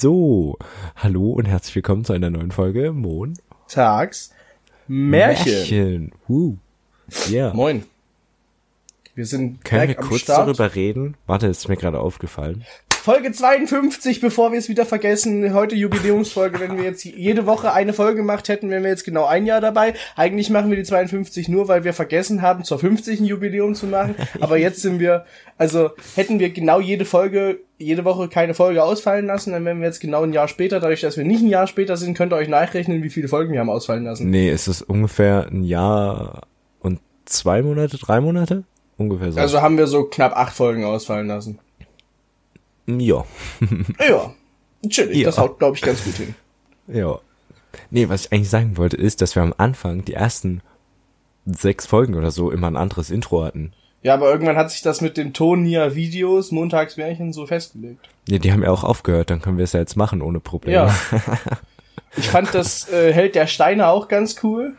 So, hallo und herzlich willkommen zu einer neuen Folge Mon. Tags Märchen. Märchen. Uh. Yeah. Moin. Wir sind Können wir kurz Start. darüber reden? Warte, ist mir gerade aufgefallen. Folge 52, bevor wir es wieder vergessen. Heute Jubiläumsfolge. Wenn wir jetzt jede Woche eine Folge gemacht hätten, wären wir jetzt genau ein Jahr dabei. Eigentlich machen wir die 52 nur, weil wir vergessen haben, zur 50. ein Jubiläum zu machen. Aber jetzt sind wir, also hätten wir genau jede Folge, jede Woche keine Folge ausfallen lassen, dann wären wir jetzt genau ein Jahr später. Dadurch, dass wir nicht ein Jahr später sind, könnt ihr euch nachrechnen, wie viele Folgen wir haben ausfallen lassen. Nee, es ist ungefähr ein Jahr und zwei Monate, drei Monate? Ungefähr so. Also haben wir so knapp acht Folgen ausfallen lassen. Ja. Ja, chillig. Ja. Das haut, glaube ich, ganz gut hin. Ja. Nee, was ich eigentlich sagen wollte, ist, dass wir am Anfang die ersten sechs Folgen oder so immer ein anderes Intro hatten. Ja, aber irgendwann hat sich das mit den Tonia Videos, Montagsmärchen so festgelegt. Ja, die haben ja auch aufgehört, dann können wir es ja jetzt machen ohne Probleme. Ja. Ich fand das äh, Held der Steine auch ganz cool.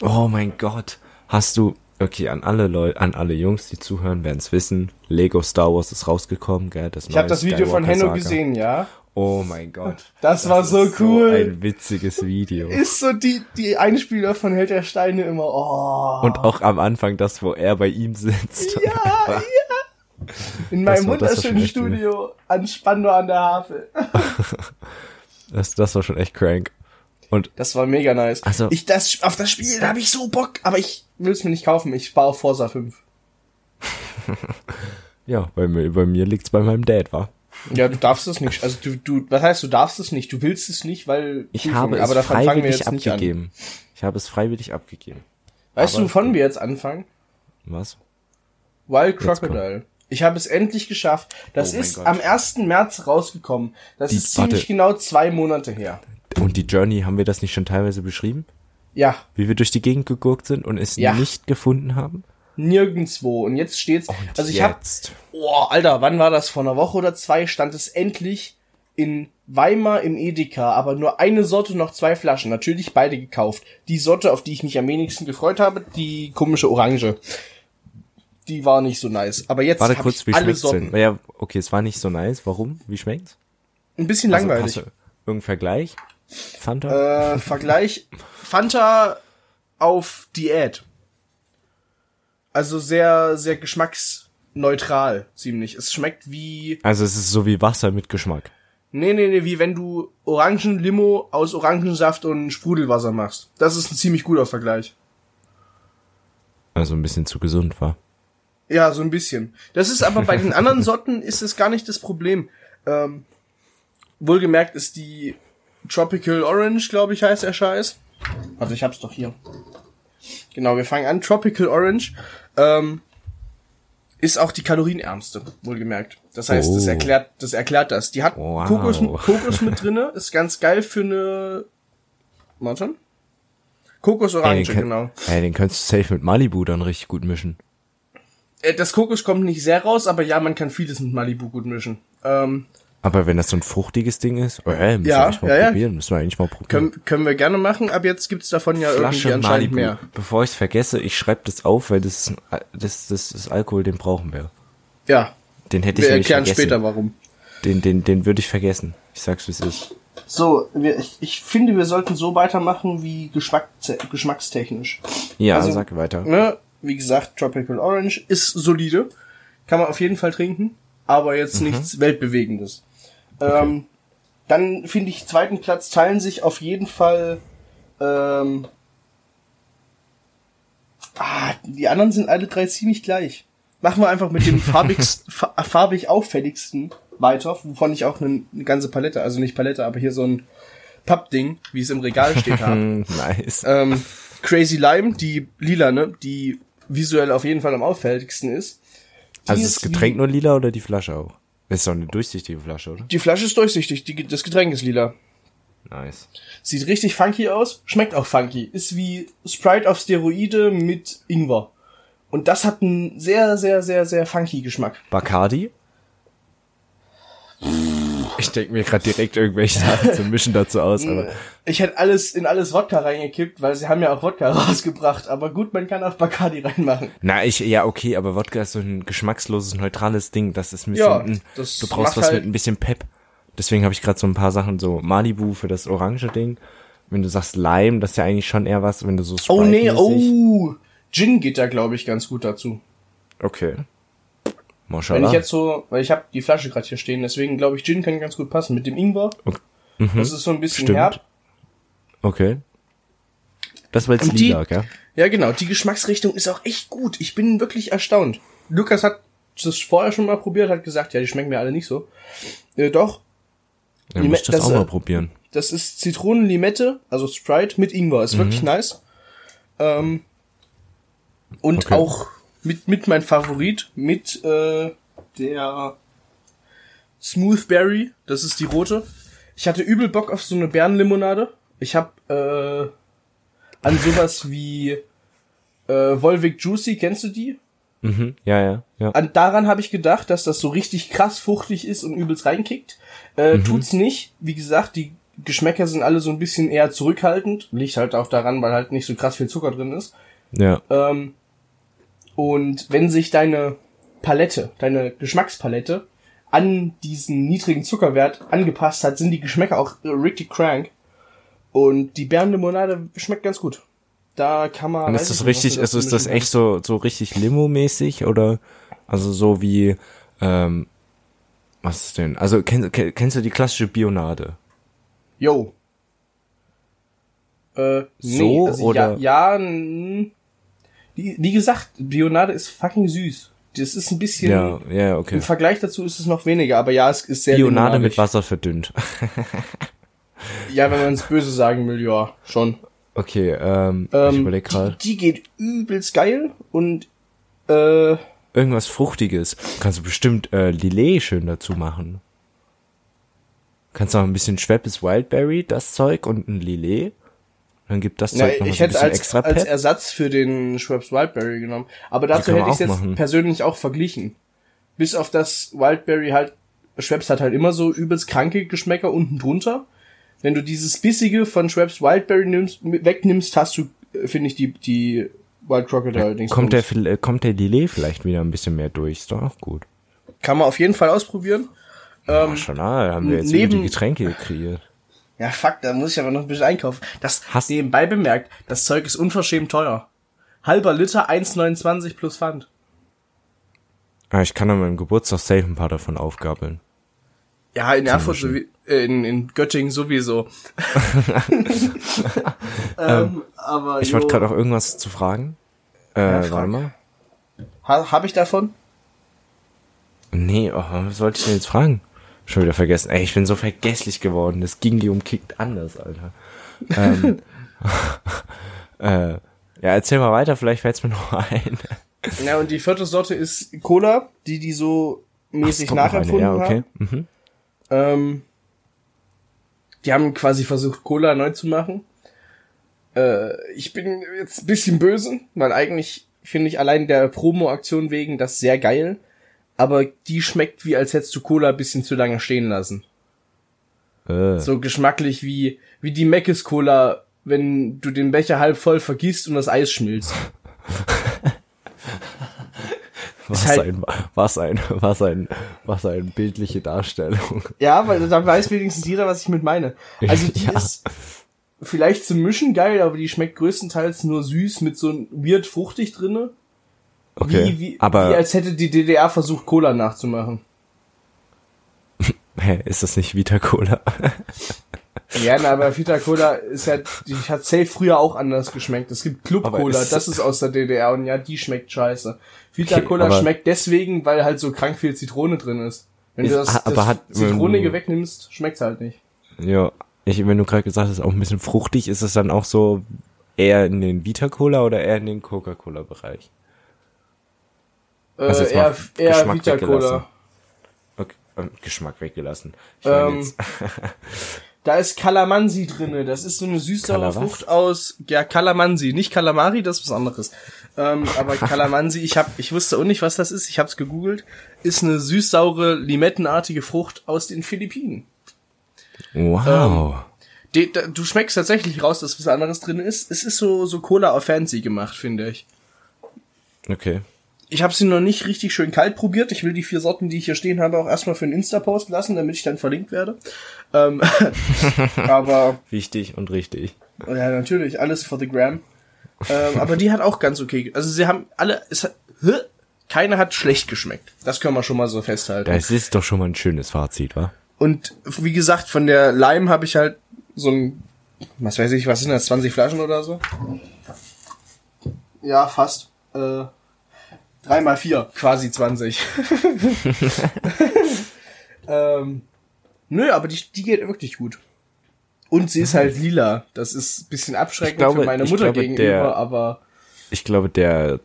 Oh mein Gott. Hast du, okay, an alle Leute, an alle Jungs, die zuhören, werden es wissen. Lego Star Wars ist rausgekommen, gell? Das Ich habe das Video von Henno gesehen, ja. Oh mein Gott. Das, war so ist cool. So ein witziges Video. Ist so die, die Einspieler von Held der Steine immer, oh. Und auch am Anfang das, wo er bei ihm sitzt. ja, ja. In meinem war- das wunderschönen. Studio an Spandau an der Havel. Das, das war schon echt crank. Und Das war mega nice. Also- ich das auf das Spiel, da habe ich so Bock, aber ich will es mir nicht kaufen. Ich spare auf Forza 5. ja, bei mir, bei mir liegt's bei meinem Dad, war. Ja, du darfst es nicht. Also du, du, was heißt, du darfst es nicht? Du willst es nicht, weil Ich Prüfung, habe es aber davon fangen wir freiwillig jetzt nicht an. abgegeben. Ich habe es freiwillig abgegeben. Weißt Aber- du, wovon wir jetzt anfangen? Was? Wild Crocodile. Ich habe es endlich geschafft. Das Oh ist Gott. am 1. März rausgekommen. Das Die- ist ziemlich warte. genau zwei Monate her. Und die Journey, haben wir das nicht schon teilweise beschrieben? Ja, Wie wir durch die Gegend gegurkt sind und es Ja. nicht gefunden haben? nirgendwo. Und jetzt steht's. Und also ich jetzt. oh, Alter, wann war das? Vor einer Woche oder zwei stand es endlich in Weimar im Edeka, aber nur eine Sorte, noch zwei Flaschen. Natürlich beide gekauft. Die Sorte, auf die ich mich am wenigsten gefreut habe, die komische Orange. Die war nicht so nice. Aber jetzt Warte kurz, wie alle Sorten. denn? Ja, okay, es war nicht so nice. Warum? Wie schmeckt's? Ein bisschen Also, langweilig. hast du irgendeinen Vergleich? Fanta? Äh, Vergleich Fanta auf Diät. Also sehr, sehr geschmacksneutral, ziemlich. Es schmeckt wie, also es ist so wie Wasser mit Geschmack. nee, nee, nee, wie wenn du Orangenlimo aus Orangensaft und Sprudelwasser machst. Das ist ein ziemlich guter Vergleich. Also ein bisschen zu gesund war. Ja, so ein bisschen. Das ist aber bei den anderen Sorten ist es gar nicht das Problem. Ähm, wohlgemerkt ist die Tropical Orange, glaube ich, heißt der Scheiß. Also ich hab's doch hier. Genau, wir fangen an. Tropical Orange ähm, ist auch die kalorienärmste, wohlgemerkt. Das heißt, das Oh. erklärt, das erklärt das. Die hat Wow. Kokos, Kokos mit drinne, ist ganz geil für eine. Warte. Kokos Ey, Orange, den, könnt- genau. ey, den könntest du safe mit Malibu dann richtig gut mischen. Äh, Das Kokos kommt nicht sehr raus, aber ja, man kann vieles mit Malibu gut mischen. Ähm, Aber wenn das so ein fruchtiges Ding ist, oh, ey, müssen Ja, wir eigentlich mal ja, probieren. Müssen wir eigentlich mal probieren. können, können wir gerne machen. Ab jetzt gibt's davon ja irgendwie Flasche anscheinend Malibu. mehr. Bevor ich es vergesse, ich schreibe das auf, weil das, das, das ist Alkohol, den brauchen wir. Ja, Den hätte ich wir erklären vergessen. später warum. Den, den, den würde ich vergessen. Ich sag's, wie es ist. So, wir, ich, ich finde, wir sollten so weitermachen wie Geschmack, geschmackstechnisch. Ja, Also, sag weiter. Ne? Wie gesagt, Tropical Orange ist solide. Kann man auf jeden Fall trinken, aber jetzt Mhm. nichts Weltbewegendes. Ähm, dann finde ich, zweiten Platz teilen sich auf jeden Fall ähm, ah, die anderen sind alle drei ziemlich gleich. Machen wir einfach mit dem farbigst, fa farbig auffälligsten weiter, wovon ich auch eine, eine ganze Palette, also nicht Palette, aber hier so ein Pappding, wie es im Regal steht, habe. Nice. ähm, Crazy Lime, die lila, ne, die visuell auf jeden Fall am auffälligsten ist. Die also ist das Getränk nur lila oder die Flasche auch? Das ist doch eine durchsichtige Flasche, oder? Die Flasche ist durchsichtig, die, das Getränk ist lila. Nice. Sieht richtig funky aus, schmeckt auch funky. Ist wie Sprite auf Steroide mit Ingwer. Und das hat einen sehr, sehr, sehr, sehr funky Geschmack. Bacardi? Ich denke mir gerade direkt irgendwelche Sachen zum Mischen dazu aus, aber Ich hätte alles in alles Wodka reingekippt, weil sie haben ja auch Wodka rausgebracht. Aber gut, man kann auch Bacardi reinmachen. na ich ja okay, aber Wodka ist so ein geschmacksloses neutrales Ding. Das ist ein bisschen, Ja, mm, das du brauchst was halt- mit ein bisschen Pep. Deswegen habe ich gerade so ein paar Sachen, so Malibu für das orange Ding. Wenn du sagst Lime, das ist ja eigentlich schon eher was, wenn du so Oh nee, oh. Gin geht da, glaube ich, ganz gut dazu. Okay. Wenn Mashallah. ich jetzt so, weil ich habe die Flasche gerade hier stehen, deswegen glaube ich, Gin kann ganz gut passen. Mit dem Ingwer. Mhm. Das ist so ein bisschen Stimmt. herb. Okay. Das war jetzt Und lila, gell? Ja, genau. Die Geschmacksrichtung ist auch echt gut. Ich bin wirklich erstaunt. Lukas hat das vorher schon mal probiert, hat gesagt, ja, die schmecken mir alle nicht so. Äh, doch, Dann muss ich das, das, auch äh, mal probieren. das ist Zitronenlimette, also Sprite mit Ingwer. Ist wirklich nice. Ähm, und Okay. auch mit, mit mein Favorit, mit äh, der Smooth Berry, das ist die rote. Ich hatte übel Bock auf so eine Bärenlimonade. Ich hab äh, an sowas wie äh, Volvic Juicy, kennst du die? Mhm. Ja, ja, ja. An, daran habe ich gedacht, dass das so richtig krass fruchtig ist und übelst reinkickt. Äh, Tut's nicht. Wie gesagt, die Geschmäcker sind alle so ein bisschen eher zurückhaltend. Liegt halt auch daran, weil halt nicht so krass viel Zucker drin ist. Ja. Ähm, und wenn sich deine Palette, deine Geschmackspalette an diesen niedrigen Zuckerwert angepasst hat, sind die Geschmäcker auch richtig crank. Und die Bärenlimonade schmeckt ganz gut. Da kann man. Und ist das richtig, also ist das echt so, so richtig Limo-mäßig oder, also so wie, ähm, was ist denn? Also kennst, kenn- kennst du die klassische Bionade? Yo. Äh, So, also oder- Ja, ja wie, wie gesagt, Bionade ist fucking süß. Das ist ein bisschen, Ja, ja, okay. im Vergleich dazu ist es noch weniger, aber ja, es ist sehr Bionade mit. Wasser verdünnt. Ja, wenn man es böse sagen will, ja, schon. Okay, ähm, ich Ähm, überleg gerade. die, die geht übelst geil und äh, Irgendwas Fruchtiges. Kannst du bestimmt äh, Lillet schön dazu machen. Kannst du auch ein bisschen Schweppes Wildberry, das Zeug und ein Lillet. Dann gibt das na, Zeug noch mal ich so hätte bisschen als, extra als. Ersatz für den Schweppes Wildberry genommen. Aber dazu hätte ich es jetzt machen. persönlich auch verglichen. Bis auf das Wildberry halt, Schweppes hat halt immer so übelst kranke Geschmäcker unten drunter. Wenn du dieses bissige von Schweppes Wildberry nimmst, wegnimmst, hast du, äh, finde ich, die, die Wild Crocodile Dings. Kommt der, kommt der Lillet vielleicht wieder ein bisschen mehr durch? Ist doch auch gut. Kann man auf jeden Fall ausprobieren. Ähm, schon, ah, haben wir jetzt neben- die Getränke kreiert. Ja, fuck, da muss ich aber noch ein bisschen einkaufen. Das Hast- nebenbei bemerkt, das Zeug ist unverschämt teuer. Halber Liter 1,29 plus Pfand. Ah, ich kann an meinem Geburtstag safe ein paar davon aufgabeln. Ja, in Erfurt, sowie, äh, in, in Göttingen sowieso. ähm, aber Ich wollte gerade auch irgendwas zu fragen. Äh, frag. warte mal. ha, Hab ich davon? Nee, oh, was wollte ich denn jetzt fragen? Schon wieder vergessen. Ey, ich bin so vergesslich geworden. Das ging die umkickt anders, Alter. ähm, äh, ja, erzähl mal weiter, vielleicht fällt's mir noch ein. Ja, und die vierte Sorte ist Cola, die die so mäßig eine, nachempfunden ja, okay. haben. Mhm. Ähm, die haben quasi versucht, Cola neu zu machen. Äh, ich bin jetzt ein bisschen böse, weil eigentlich finde ich allein der Promo-Aktion wegen das sehr geil. Aber die schmeckt wie, als hättest du Cola ein bisschen zu lange stehen lassen. Äh, So geschmacklich wie, wie die Meckes Cola, wenn du den Becher halb voll vergisst und das Eis schmilzt. was, halt- ein, was ein, was ein, was ein bildliche Darstellung. Ja, weil da weiß wenigstens jeder, was ich mit meine. Also die Ja. ist vielleicht zum Mischen geil, aber die schmeckt größtenteils nur süß mit so ein weird fruchtig drinne. Okay, Wie, wie, aber wie als hätte die DDR versucht, Cola nachzumachen. hä, ist das nicht Vita Cola? Ja, na, aber Vita Cola ist ja, die hat safe früher auch anders geschmeckt. Es gibt Club Cola, ist- das ist aus der DDR und ja, die schmeckt scheiße. Vita Okay, Cola schmeckt deswegen, weil halt so krank viel Zitrone drin ist. Wenn Ist- du das, aber das hat- Zitronige wegnimmst, schmeckt's halt nicht. ja, ich, wenn du gerade gesagt hast, auch ein bisschen fruchtig, ist es dann auch so eher in den Vita Cola oder eher in den Coca-Cola Bereich? Also äh, eher, eher Geschmack Vita weggelassen. Cola. Okay, ähm, Geschmack weggelassen. Ich Ähm, Da ist Calamansi drinne. Das ist so eine was? Frucht aus, ja, Calamansi. Nicht Calamari, das ist was anderes. Ähm, aber Calamansi, ich hab, ich wusste auch nicht, was das ist. Ich hab's gegoogelt. Ist eine süß-saure, limettenartige Frucht aus den Philippinen. wow. Die, da, du schmeckst tatsächlich raus, dass was anderes drin ist. Es ist so, so Cola auf Fancy gemacht, finde ich. okay. Ich habe sie noch nicht richtig schön kalt probiert. Ich will die vier Sorten, die ich hier stehen habe, auch erstmal für einen Insta-Post lassen, damit ich dann verlinkt werde. Ähm, aber Wichtig und richtig. ja, natürlich, alles for the gram. Ähm, aber die hat auch ganz okay. Also sie haben alle, es hat, keine hat schlecht geschmeckt. Das können wir schon mal so festhalten. Das ist doch schon mal ein schönes Fazit, wa? Und wie gesagt, von der Lime habe ich halt so ein, was weiß ich, was sind das, 20 Flaschen oder so? Ja, fast. Äh, drei mal vier, quasi 20. ähm, nö, aber die, die geht wirklich gut. Und sie ist halt lila. Das ist ein bisschen abschreckend Ich glaube- für meine Mutter glaube, gegenüber, der- aber Ich glaube, der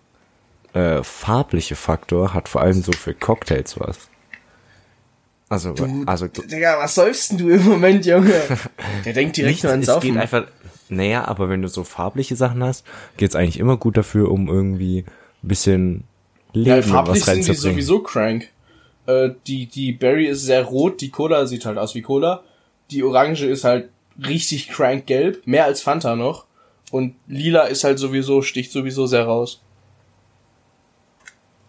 äh, farbliche Faktor hat vor allem so für Cocktails was. Also, also Digga, was säufst denn du im Moment, Junge? Der denkt direkt nichts, nur ans es geht Saufen. einfach, naja, aber wenn du so farbliche Sachen hast, geht's eigentlich immer gut dafür, um irgendwie ein bisschen Leben Ja, farblich was sind die sowieso crank. Äh, die, die Berry ist sehr rot, die Cola sieht halt aus wie Cola. Die Orange ist halt richtig crank gelb, mehr als Fanta noch. Und lila ist halt sowieso, sticht sowieso sehr raus.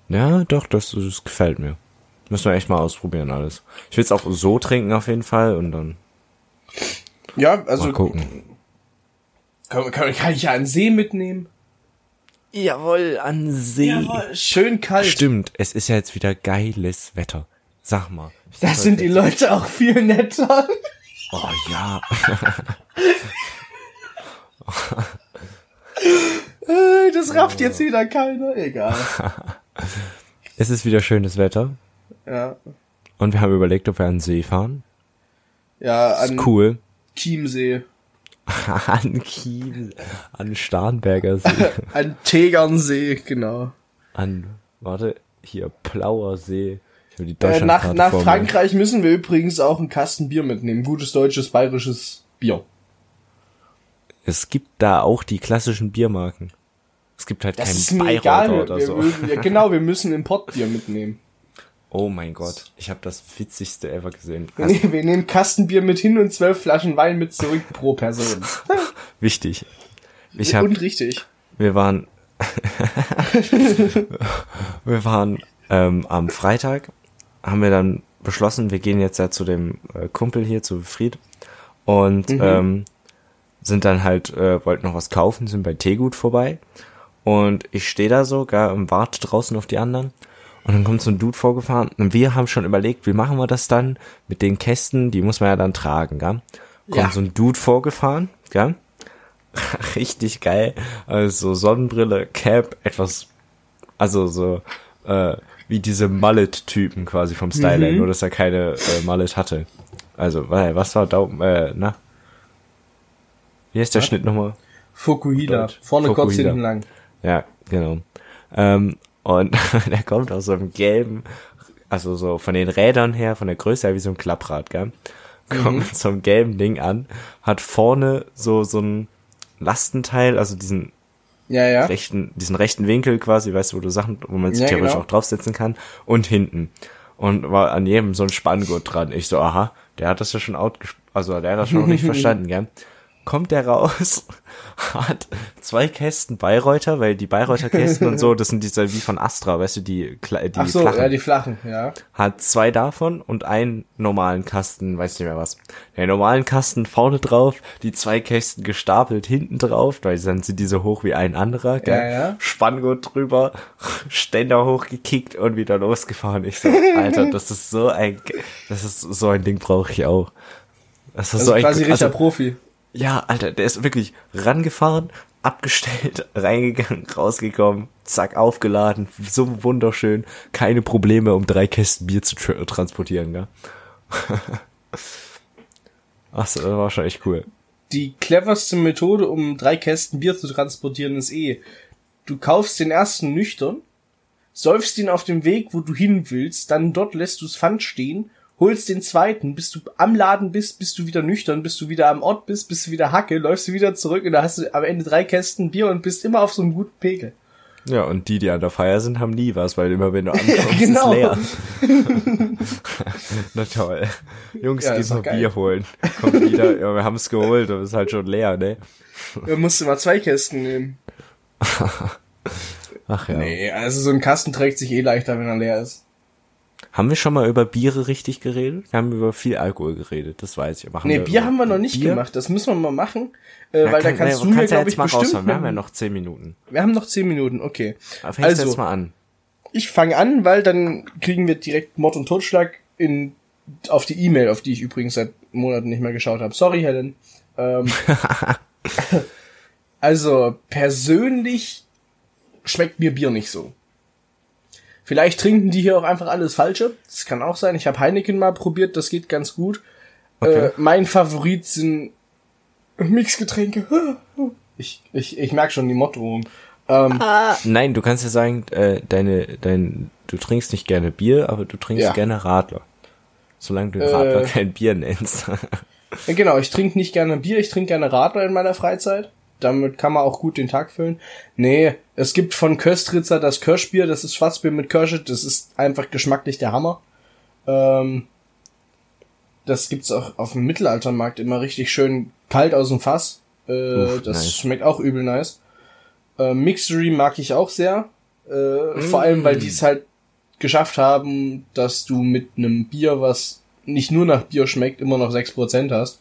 Ja, doch, das, das gefällt mir. Müssen wir echt mal ausprobieren alles. Ich will's auch so trinken auf jeden Fall und dann Ja, also mal gucken. kann, kann, kann ich ja einen See mitnehmen. Jawohl, an See. Jawohl, schön kalt. Stimmt, es ist ja jetzt wieder geiles Wetter. Sag mal. Da sind die Leute auch viel netter. Oh ja. Äh, das rafft jetzt wieder keiner. Egal. Es ist wieder schönes Wetter. Ja, Und wir haben überlegt, ob wir an den See fahren. ja Ist an cool. Chiemsee. an Kiel, an Starnberger See, An Tegernsee, genau. an, warte, hier, Plauersee. Ich will die Äh, nach nach mir. Frankreich müssen wir übrigens auch einen Kasten Bier mitnehmen. Gutes deutsches, bayerisches Bier. Es gibt da auch die klassischen Biermarken. Es gibt halt Das kein ist mir Bayreuther egal. Wir, oder wir, so. wir, genau, wir müssen Importbier mitnehmen. Oh mein Gott, ich habe das witzigste ever gesehen. Nee, wir nehmen Kastenbier mit hin und zwölf Flaschen Wein mit zurück pro Person. wichtig. Ich hab, und richtig. wir waren, wir waren ähm, am Freitag, haben wir dann beschlossen, wir gehen jetzt ja zu dem äh, Kumpel hier, zu Fried und ähm, sind dann halt, äh, wollten noch was kaufen, sind bei Teegut vorbei und ich stehe da so, gar und warte draußen auf die anderen und dann kommt so ein Dude vorgefahren und wir haben schon überlegt, wie machen wir das dann mit den Kästen, die muss man ja dann tragen, gell? Kommt Ja. so ein Dude vorgefahren, gell? Richtig geil, also Sonnenbrille, Cap, etwas, also so, äh, wie diese Mullet-Typen quasi vom Style, Mhm. nur dass er keine äh, Mullet hatte. Also, was war Daumen, äh, na? Wie heißt der Was? Schnitt nochmal? Fukuhila. Vorne kurz, Fukuhila. hinten lang. Ja, genau. Ähm, und der kommt aus so einem gelben, also so von den Rädern her, von der Größe her wie so ein Klapprad, gell? Kommt mit so einem gelben Ding an, hat vorne so, so ein Lastenteil, also diesen Ja, ja. rechten, diesen rechten Winkel quasi, weißt du, wo du Sachen, wo man sich Ja, theoretisch genau. auch draufsetzen kann, und hinten. Und war an jedem so ein Spanngurt dran. Ich so, aha, der hat das ja schon out, also der hat das schon noch nicht verstanden, gell? Kommt der raus, hat zwei Kästen Bayreuther, weil die Bayreuther Kästen und so, das sind diese wie von Astra, weißt du, die, die Ach so, flachen ja, die flachen, ja. hat zwei davon und einen normalen Kasten, weiß nicht mehr was. Den normalen Kasten vorne drauf, die zwei Kästen gestapelt hinten drauf, weil dann sind die so hoch wie ein anderer, gell? Ja, ja. Spanngurt drüber, Ständer hochgekickt und wieder losgefahren. Ich so, Alter, das ist so ein, das ist so ein Ding brauche ich auch. Das ist Also so ein, quasi richtiger also, Profi. Ja, Alter, der ist wirklich rangefahren, abgestellt, reingegangen, rausgekommen, zack, aufgeladen, so wunderschön, keine Probleme, um drei Kästen Bier zu tra transportieren, gell? Ach so, das war schon echt cool. Die cleverste Methode, um drei Kästen Bier zu transportieren, ist eh, du kaufst den ersten nüchtern, säufst ihn auf dem Weg, wo du hin willst, dann dort lässt du's Pfand stehen, holst den zweiten, bis du am Laden bist, bis du wieder nüchtern, bis du wieder am Ort bist, bis du wieder Hacke, läufst du wieder zurück und da hast du am Ende drei Kästen Bier und bist immer auf so einem guten Pegel. Ja, und die, die an der Feier sind, haben nie was, weil immer wenn du ankommst, genau. ist leer. Na toll. Jungs, Ja, geh mal geil. Bier holen. Kommt wieder, ja, wir haben es geholt, aber ist halt schon leer, ne? Da musst du mal zwei Kästen nehmen. Ach ja. Nee, also so ein Kasten trägt sich eh leichter, wenn er leer ist. Haben wir schon mal über Biere richtig geredet? Wir haben über viel Alkohol geredet, das weiß ich. Aber Nee, wir Bier haben wir noch nicht Bier? gemacht. Das müssen wir mal machen. Äh, Ja, weil da kann- kannst nee, du mir, ja glaube ich, mal bestimmt... raushauen. Wir haben ja noch zehn Minuten. wir haben noch zehn Minuten, okay. Aber fängst Also- du jetzt mal an. Ich fange an, weil dann kriegen wir direkt Mord und Totschlag in, auf die E-Mail, auf die ich übrigens seit Monaten nicht mehr geschaut habe. Sorry, Helen. Ähm, also, persönlich schmeckt mir Bier nicht so. Vielleicht trinken die hier auch einfach alles Falsche. Das kann auch sein. Ich habe Heineken mal probiert, das geht ganz gut. Okay. Äh, mein Favorit sind Mixgetränke. Ich, ich, ich merke schon die Morddrohung. Ähm, Nein, du kannst ja sagen, äh, deine, dein, du trinkst nicht gerne Bier, aber du trinkst Ja. gerne Radler. Solange du Äh. Radler kein Bier nennst. Ja, genau, ich trinke nicht gerne Bier, ich trinke gerne Radler in meiner Freizeit. Damit kann man auch gut den Tag füllen. Nee, es gibt von Köstritzer das Kirschbier, das ist Schwarzbier mit Kirsche, das ist einfach geschmacklich der Hammer. Ähm, das gibt's auch auf dem Mittelaltermarkt immer richtig schön kalt aus dem Fass. Äh, Uff, das nice. schmeckt auch übel nice. Äh, Mixery mag ich auch sehr. Äh, Vor allem, weil die es halt geschafft haben, dass du mit einem Bier, was nicht nur nach Bier schmeckt, immer noch 6% hast.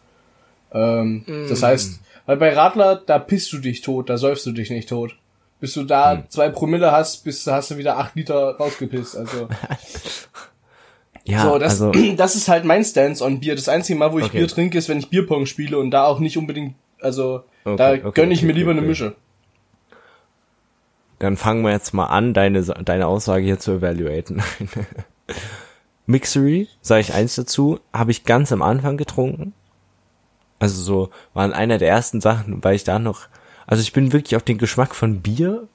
Ähm, Das heißt, weil bei Radler, da pisst du dich tot, da säufst du dich nicht tot. Bis du da zwei Promille hast, bis hast du wieder acht Liter rausgepisst. Also, ja, so, das, also, das ist halt mein Stance on Bier. Das einzige Mal, wo ich Okay. Bier trinke, ist, wenn ich Bierpong spiele und da auch nicht unbedingt, also, Okay, da okay, gönn ich mir lieber eine. Mische. dann fangen wir jetzt mal an, deine, deine Aussage hier zu evaluaten. Mixery, sage ich eins dazu, habe ich ganz am Anfang getrunken. Also so, waren einer der ersten Sachen, weil ich da noch, also ich bin wirklich auf den Geschmack von Bier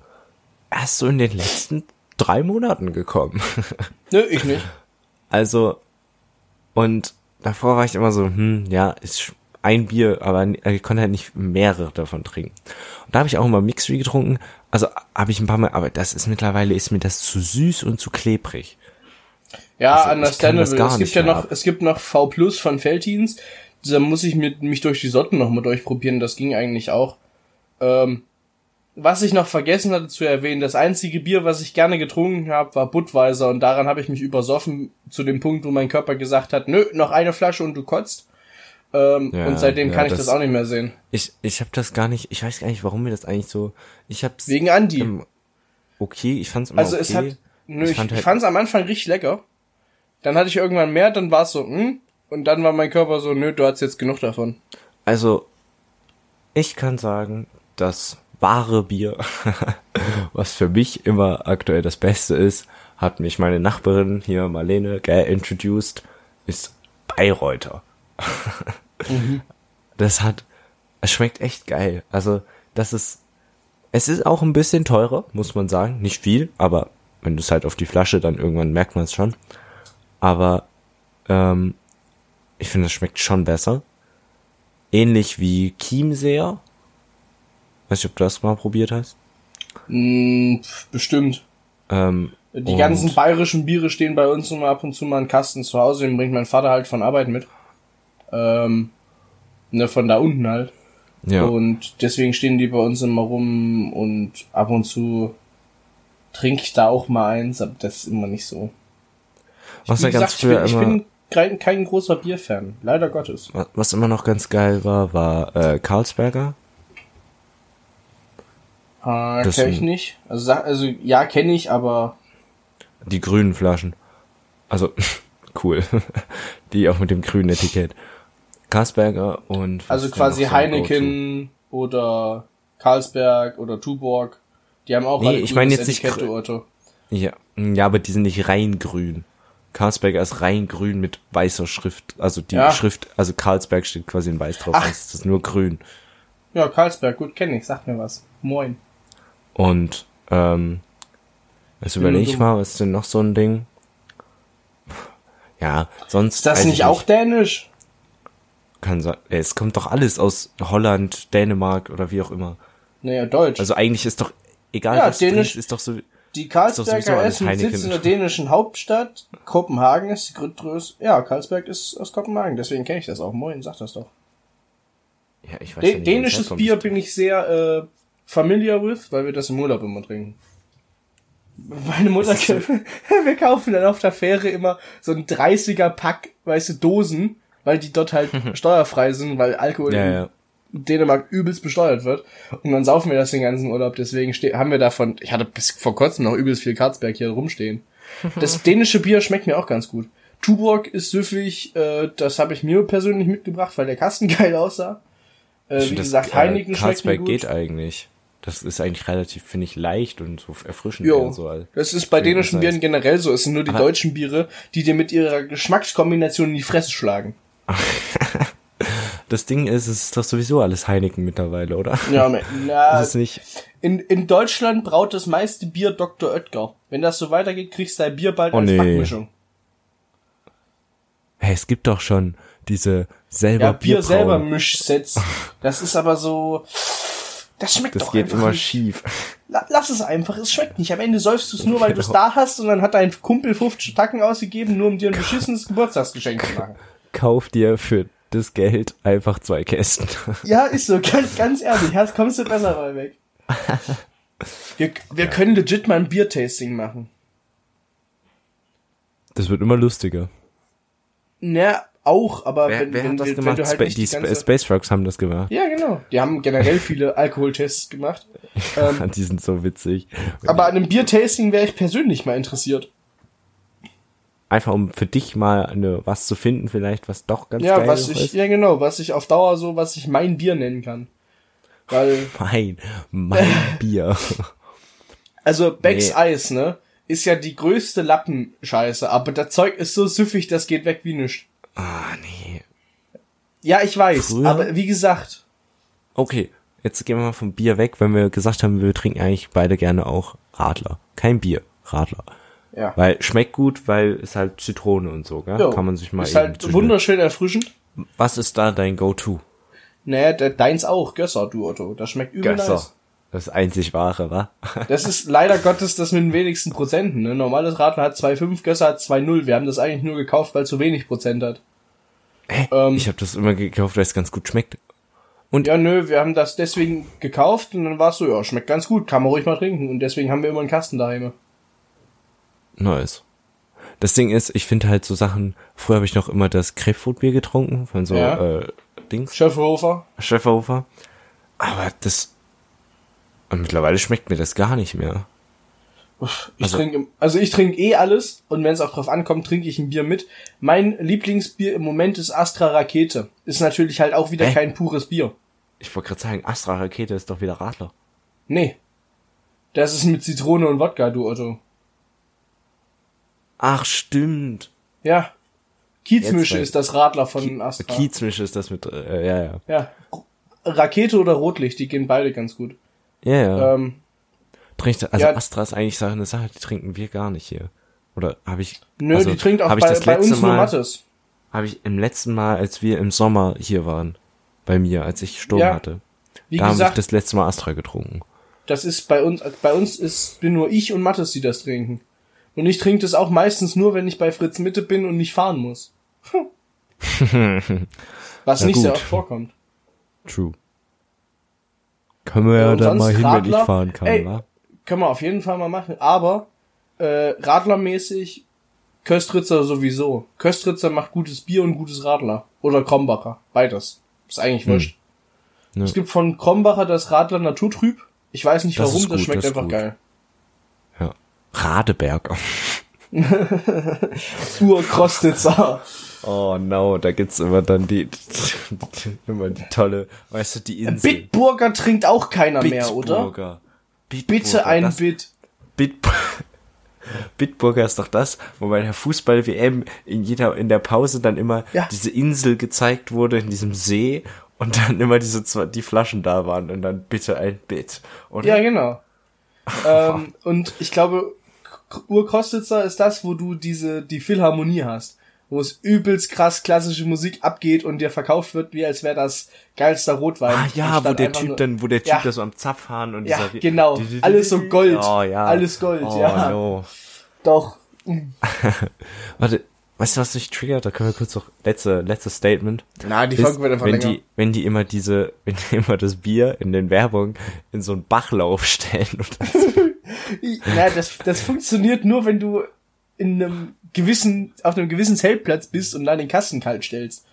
erst so in den letzten drei Monaten gekommen. Nö, ich nicht. Also, und davor war ich immer so, hm, ja, ist ein Bier, aber n- ich konnte halt nicht mehrere davon trinken. Und da habe ich auch immer Mixery getrunken. Also habe ich ein paar Mal, aber das ist mittlerweile, ist mir das zu süß und zu klebrig. Ja, Also, understandable. Es gibt ja noch, ab. es gibt noch V Plus von Feltins. Da muss ich mit, mich durch die Sorten noch mal durchprobieren. Das ging eigentlich auch. Ähm, was ich noch vergessen hatte zu erwähnen, das einzige Bier, was ich gerne getrunken habe, war Budweiser und daran habe ich mich übersoffen zu dem Punkt, wo mein Körper gesagt hat, nö, noch eine Flasche und du kotzt. Ähm, Ja, und seitdem ja, kann ich das- das auch nicht mehr sehen. Ich, ich habe das gar nicht, ich weiß gar nicht, warum mir das eigentlich so, ich hab's Wegen Andi. ähm, okay, ich fand's immer Also okay. es hat, nö, Ich ich, fand ich halt- fand's am Anfang richtig lecker. Dann hatte ich irgendwann mehr, dann war es so, hm, und dann war mein Körper so, nö, du hast jetzt genug davon. Also, ich kann sagen, das wahre Bier, was für mich immer aktuell das Beste ist, hat mich meine Nachbarin hier, Marlene, gell, introduced, ist Bayreuther. Das hat, es schmeckt echt geil. Also, das ist, es ist auch ein bisschen teurer, muss man sagen. Nicht viel, aber wenn du es halt auf die Flasche, dann irgendwann merkt man es schon. Aber, ähm, ich finde, es schmeckt schon besser ähnlich wie Chiemseer. Weiß nicht, ob du das mal probiert hast. Pf, bestimmt. Ähm, Die ganzen bayerischen Biere stehen bei uns immer ab und zu mal in Kasten zu Hause, den bringt mein Vater halt von Arbeit mit. Ähm, ne, von da unten halt. Ja, Und deswegen stehen die bei uns immer rum und ab und zu trinke ich da auch mal eins, aber das ist immer nicht so. was ja ganz gesagt, früher ich bin, immer, ich bin kein, kein großer Bierfan, leider Gottes. wa- was immer noch ganz geil war, war äh, Carlsberger. Äh, Das kenn ich nicht. Also, also ja, kenne ich, aber Die grünen Flaschen. Also, cool. Die auch mit dem grünen Etikett. Carlsberger und... also quasi so Heineken oder Carlsberg oder Tuborg. Die haben auch Nee, ich meine jetzt nicht Etikett, grü- du Otto. Ja, ja, aber die sind nicht rein grün. Carlsberger ist rein grün mit weißer Schrift. Also die Ja. Schrift, also Carlsberg steht quasi in weiß drauf, Ach. sonst ist nur grün. Ja, Carlsberg, gut, kenne ich, sag mir was. Moin. Und, ähm, jetzt überlege ich mal, was ist denn noch so ein Ding? Ja, sonst. Ist das nicht ich auch dänisch? Kann sein. Es kommt doch alles aus Holland, Dänemark oder wie auch immer. Naja, Deutsch. Also eigentlich ist doch, egal Ja, was Dänisch- trinkst, ist doch so, die alles Essen sitzt in der dänischen Hauptstadt. Kopenhagen ist die größte. Ja, Carlsberg ist aus Kopenhagen, deswegen kenne ich das auch. Moin, sag das doch. ja, ich weiß das dänisches. Bier bin ich sehr äh, familiar with, weil wir das im Urlaub immer trinken. Meine Mutter, wir kaufen dann auf der Fähre immer so ein 30er Pack, weißt du, Dosen, weil die dort halt steuerfrei sind, weil Alkohol Ja, ja. Dänemark übelst besteuert wird. Und dann saufen wir das den ganzen Urlaub. Deswegen haben wir davon, ich hatte bis vor kurzem noch übelst viel Karlsberg hier rumstehen. Das dänische Bier schmeckt mir auch ganz gut. Tuborg ist süffig, äh, das habe ich mir persönlich mitgebracht, weil der Kasten geil aussah. Äh, wie Das, gesagt, äh, Heineken schmeckt mir gut. geht eigentlich. Das ist eigentlich relativ, finde ich, leicht und so erfrischend. Jo, und so. das ist bei dänischen Bieren generell so. Es sind nur die Aber- deutschen Biere, die dir mit ihrer Geschmackskombination in die Fresse schlagen. Das Ding ist, es ist doch sowieso alles Heineken mittlerweile, oder? Ja, na, Ist es nicht? in, in Deutschland braut das meiste Bier Dr. Oetker. Wenn das so weitergeht, kriegst du dein Bier bald Oh, als nee. Backmischung. Hey, es gibt doch schon diese selber Ja, Bier Bierbrauen. selber Mischsets. Das ist aber so. Das schmeckt Das doch geht einfach immer nicht. schief. La- Lass es einfach, es schmeckt nicht. Am Ende säufst du es nur, weil du es Genau. da hast und dann hat dein Kumpel 50 Tacken ausgegeben, nur um dir ein beschissenes Geburtstagsgeschenk zu machen. Kauf dir für das Geld einfach zwei Kästen. Ja, ist so, ganz, ganz ehrlich, hast, kommst du besser mal weg. Wir, wir können legit mal ein Biertasting machen. Das wird immer lustiger. Na, auch, aber Wer, wenn, wer wenn, wenn, wenn du halt Spa nicht die die. Space Frogs haben das gemacht. Ja, genau. Die haben generell viele Alkoholtests gemacht. Ähm, Die sind so witzig. aber an einem Biertasting wäre ich persönlich mal interessiert. Einfach um für dich mal eine, was zu finden, vielleicht, was doch ganz Ja, geil was ist. ich, ja genau, was ich auf Dauer so, was ich mein Bier nennen kann. Weil, Mein, mein Bier. also Becks Nee. Eis, ne, ist ja die größte Lappenscheiße, aber das Zeug ist so süffig, das geht weg wie nichts. Ah, nee. Ja, ich weiß, Früher? aber wie gesagt, Okay, jetzt gehen wir mal vom Bier weg, wenn wir gesagt haben, wir trinken eigentlich beide gerne auch Radler. Kein Bier, Radler. Ja. Weil schmeckt gut, weil es halt Zitrone und so, gell? Jo, Kann man sich mal ist halt wunderschön erfrischend. Was ist da dein Go-To? Naja, de, deins auch, Gösser, du Otto. Das schmeckt übel nice. Das einzig wahre, wa? Das ist leider Gottes das mit den wenigsten Prozenten. Ne? Normales Radler hat 2,5, Gösser hat 2,0. Wir haben das eigentlich nur gekauft, weil es so wenig Prozent hat. Hä? Ähm. ich habe das immer gekauft, weil es ganz gut schmeckt. Ja, nö, wir haben das deswegen gekauft und dann war es so, ja, schmeckt ganz gut, kann man ruhig mal trinken. Und deswegen haben wir immer einen Kasten daheim. Nice. Das Ding ist, ich finde halt so Sachen, früher habe ich noch immer das Grapefruitbier getrunken, von so Ja. äh, Dings, Schöfferhofer. Schäferhofer. Aber das und mittlerweile schmeckt mir das gar nicht mehr. Ich Also- trinke, also ich trinke eh alles und wenn es auch drauf ankommt, trinke ich ein Bier mit. Mein Lieblingsbier im Moment ist Astra Rakete. Ist natürlich halt auch wieder Hä? kein pures Bier. Ich wollte gerade sagen, Astra Rakete ist doch wieder Radler. Nee. Das ist mit Zitrone und Wodka, du Otto. Ach, stimmt. Ja. Kiezmische ist das Radler von Astra. Kiezmisch ist das mit, äh, ja, ja. Ja. Rakete oder Rotlicht, die gehen beide ganz gut. Ja, ja. Ähm, Trinkt, also ja. Astra ist eigentlich Sache- eine Sache, die trinken wir gar nicht hier. Oder habe ich, nö, also, die trinkt auch hab ich bei, das bei letzte uns nur Mal, Mattes. habe ich im letzten Mal, als wir im Sommer hier waren, bei mir, als ich Sturm Ja. hatte, da habe ich das letzte Mal Astra getrunken. das ist bei uns, bei uns ist, bin nur ich und Mattes, die das trinken. Und ich trinke das auch meistens nur, wenn ich bei Fritz Mitte bin und nicht fahren muss. Was nicht sehr oft vorkommt. True. Können wir ja und da sonst mal hin, wenn ich Radler? fahren kann, Ey. wa? Können wir auf jeden Fall mal machen. Aber äh, Radlermäßig Köstritzer sowieso. Köstritzer macht gutes Bier und gutes Radler. Oder Krombacher. Beides. Ist eigentlich Hm. wurscht. Ja. Es gibt von Krombacher das Radler Naturtrüb. Ich weiß nicht Das warum, das schmeckt das einfach gut. geil. Radeberg. Urkrostitzer. Oh no, da gibt's immer dann die, immer die tolle, weißt du, die Insel. Bitburger trinkt auch keiner mehr, oder? Bitburger. Bitte ein das, Bit. Bit Bitburger ist doch das, wo bei der Fußball-WM in jeder, in der Pause dann immer Ja. diese Insel gezeigt wurde in diesem See und dann immer diese zwei, die Flaschen da waren und dann bitte ein Bit. Oder? Ja, genau. ähm, und ich glaube, Urkostitzer ist das, wo du diese, die Philharmonie hast. Wo es übelst krass klassische Musik abgeht und dir verkauft wird, wie als wäre das geilster Rotwein. Ah ja, wo der Typ nur- dann, wo der Typ Ja. da so am Zapfhahn und Ja, dieser genau. Alles so Gold. Oh ja. Alles Gold, oh, ja. No. Doch. Warte, weißt du, was mich triggert? Da können wir kurz noch letzte, letztes Statement. Na, die ist, Folge wird einfach wenn länger. die, wenn die immer diese, wenn die immer das Bier in den Werbungen in so einen Bachlauf stellen oder so. Na, das, das funktioniert nur, wenn du in einem gewissen, auf einem gewissen Zeltplatz bist und dann den Kasten kalt stellst.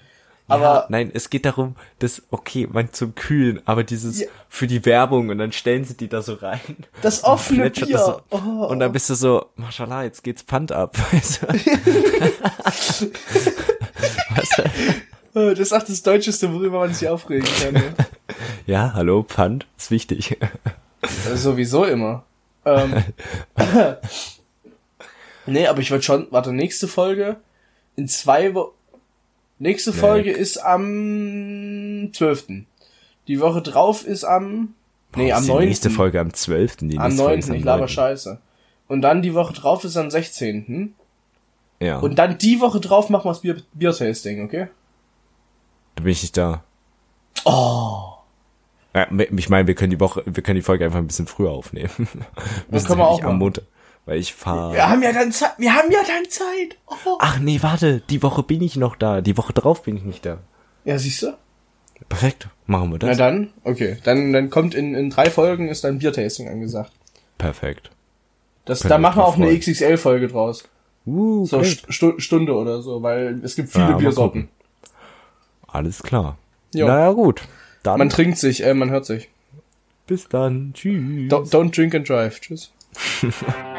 Aber ja, nein, es geht darum, dass, okay, man zum Kühlen, aber dieses Ja. für die Werbung und dann stellen sie die da so rein. das offene Bier. das so, oh. Und dann bist du so, Mashallah, jetzt geht's Pfand ab. Oh, Das ist auch das Deutscheste, worüber man sich aufregen kann. Ja, hallo, Pfand, ist wichtig. Sowieso immer. Ähm, nee, aber ich würde schon, warte, nächste Folge in zwei Wochen. Nächste Folge ist am 12. Die Woche drauf ist am, nee, am Ist 9. Die nächste Folge am 12. Die am nächste Folge 9. ist am Ich laber 9.. scheiße. Und dann die Woche drauf ist am 16. Ja, Und dann die Woche drauf machen wir das Bier Bier-Tasting, okay? da bin ich nicht da. Oh. Ja, ich meine, wir können die Woche, wir können die Folge einfach ein bisschen früher aufnehmen. Müssen können wir auch am machen. Montag, weil ich fahre. Wir haben ja dann Zeit, wir haben ja dann Zeit. Oh. Ach nee, warte, die Woche bin ich noch da. Die Woche drauf bin ich nicht da. Ja, siehst du? Perfekt, machen wir Na das. dann, okay. Dann, dann kommt in, in drei Folgen ist dann Biertasting angesagt. Perfekt. Das, da machen wir auch eine. XXL-Folge draus. Uh, So. Stu Stunde oder so, weil es gibt viele Ja, Biersorten. Alles klar. Jo. Naja, gut. Dann Man trinkt sich, äh, man hört sich. bis dann. Tschüss. Don't, don't drink and drive. Tschüss.